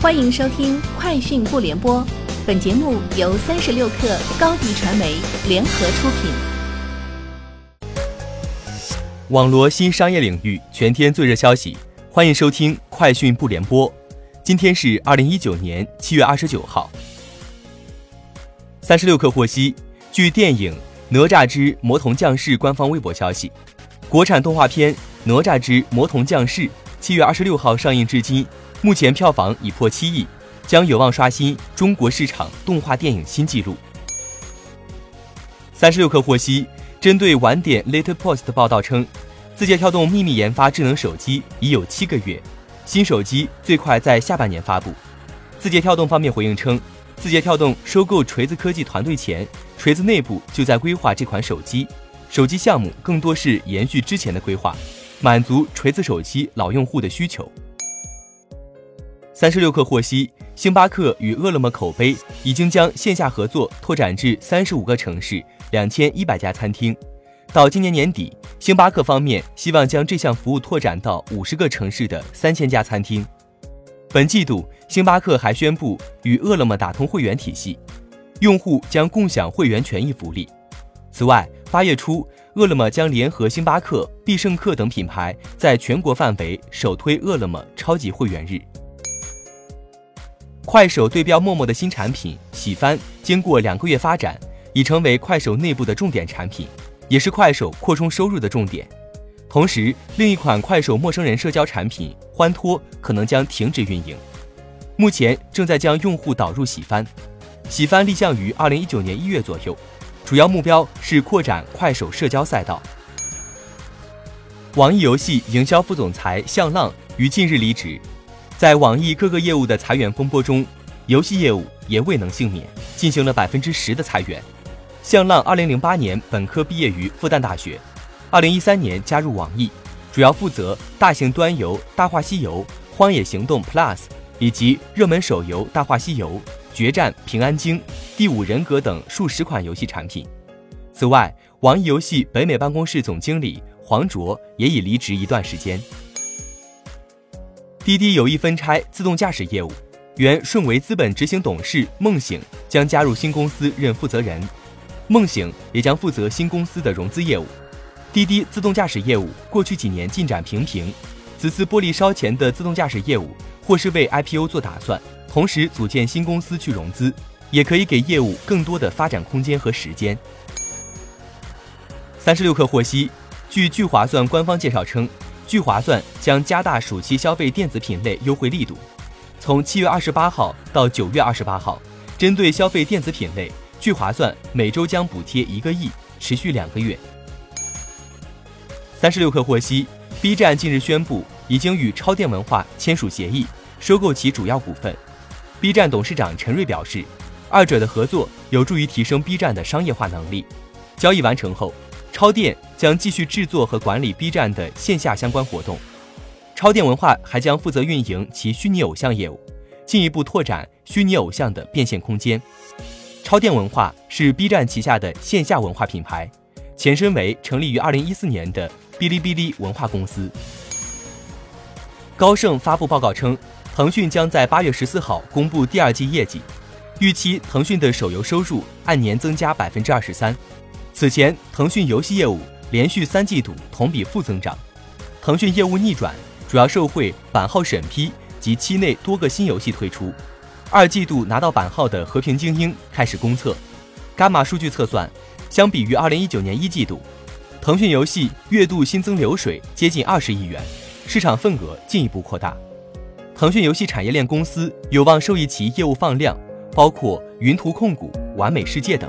欢迎收听《快讯不联播》，本节目由三十六克高低传媒联合出品。网罗新商业领域全天最热消息，欢迎收听《快讯不联播》。今天是二零一九年七月二十九号。三十六克获悉，据电影《哪吒之魔童降世》官方微博消息，国产动画片《哪吒之魔童降世》七月二十六号上映至今。目前票房已破七亿，将有望刷新中国市场动画电影新纪录。三十六氪获悉，针对晚点 Later Post 报道称，字节跳动秘密研发智能手机已有七个月，新手机最快在下半年发布。字节跳动方面回应称，字节跳动收购锤子科技团队前，锤子内部就在规划这款手机，手机项目更多是延续之前的规划，满足锤子手机老用户的需求。三十六氪获悉，星巴克与饿了么口碑已经将线下合作拓展至三十五个城市、两千一百家餐厅。到今年年底，星巴克方面希望将这项服务拓展到五十个城市的三千家餐厅。本季度，星巴克还宣布与饿了么打通会员体系，用户将共享会员权益福利。此外，八月初，饿了么将联合星巴克、必胜客等品牌，在全国范围首推饿了么超级会员日。快手对标陌陌的新产品喜翻，经过两个月发展，已成为快手内部的重点产品，也是快手扩充收入的重点。同时，另一款快手陌生人社交产品欢脱可能将停止运营。目前正在将用户导入喜番，喜番立项于二零一九年一月左右，主要目标是扩展快手社交赛道。网易游戏营销副总裁向浪于近日离职。在网易各个业务的裁员风波中，游戏业务也未能幸免，进行了百分之十的裁员。向浪二零零八年本科毕业于复旦大学，二零一三年加入网易，主要负责大型端游《大话西游》《荒野行动 Plus》以及热门手游《大话西游》《决战平安京》《第五人格》等数十款游戏产品。此外，网易游戏北美办公室总经理黄卓也已离职一段时间。滴滴有意分拆自动驾驶业务，原顺为资本执行董事孟醒将加入新公司任负责人，孟醒也将负责新公司的融资业务。滴滴自动驾驶业务过去几年进展平平，此次玻璃烧钱的自动驾驶业务或是为 IPO 做打算，同时组建新公司去融资，也可以给业务更多的发展空间和时间。三十六氪获悉，据聚划算官方介绍称。聚划算将加大暑期消费电子品类优惠力度，从七月二十八号到九月二十八号，针对消费电子品类，聚划算每周将补贴一个亿，持续两个月。三十六氪获悉，B 站近日宣布已经与超电文化签署协议，收购其主要股份。B 站董事长陈瑞表示，二者的合作有助于提升 B 站的商业化能力。交易完成后。超电将继续制作和管理 B 站的线下相关活动，超电文化还将负责运营其虚拟偶像业务，进一步拓展虚拟偶像的变现空间。超电文化是 B 站旗下的线下文化品牌，前身为成立于2014年的哔哩哔哩文化公司。高盛发布报告称，腾讯将在8月14号公布第二季业绩，预期腾讯的手游收入按年增加百分之二十三。此前，腾讯游戏业务连续三季度同比负增长。腾讯业务逆转，主要受惠版号审批及期内多个新游戏推出。二季度拿到版号的《和平精英》开始公测。伽马数据测算，相比于二零一九年一季度，腾讯游戏月度新增流水接近二十亿元，市场份额进一步扩大。腾讯游戏产业链公司有望受益其业务放量，包括云图控股、完美世界等。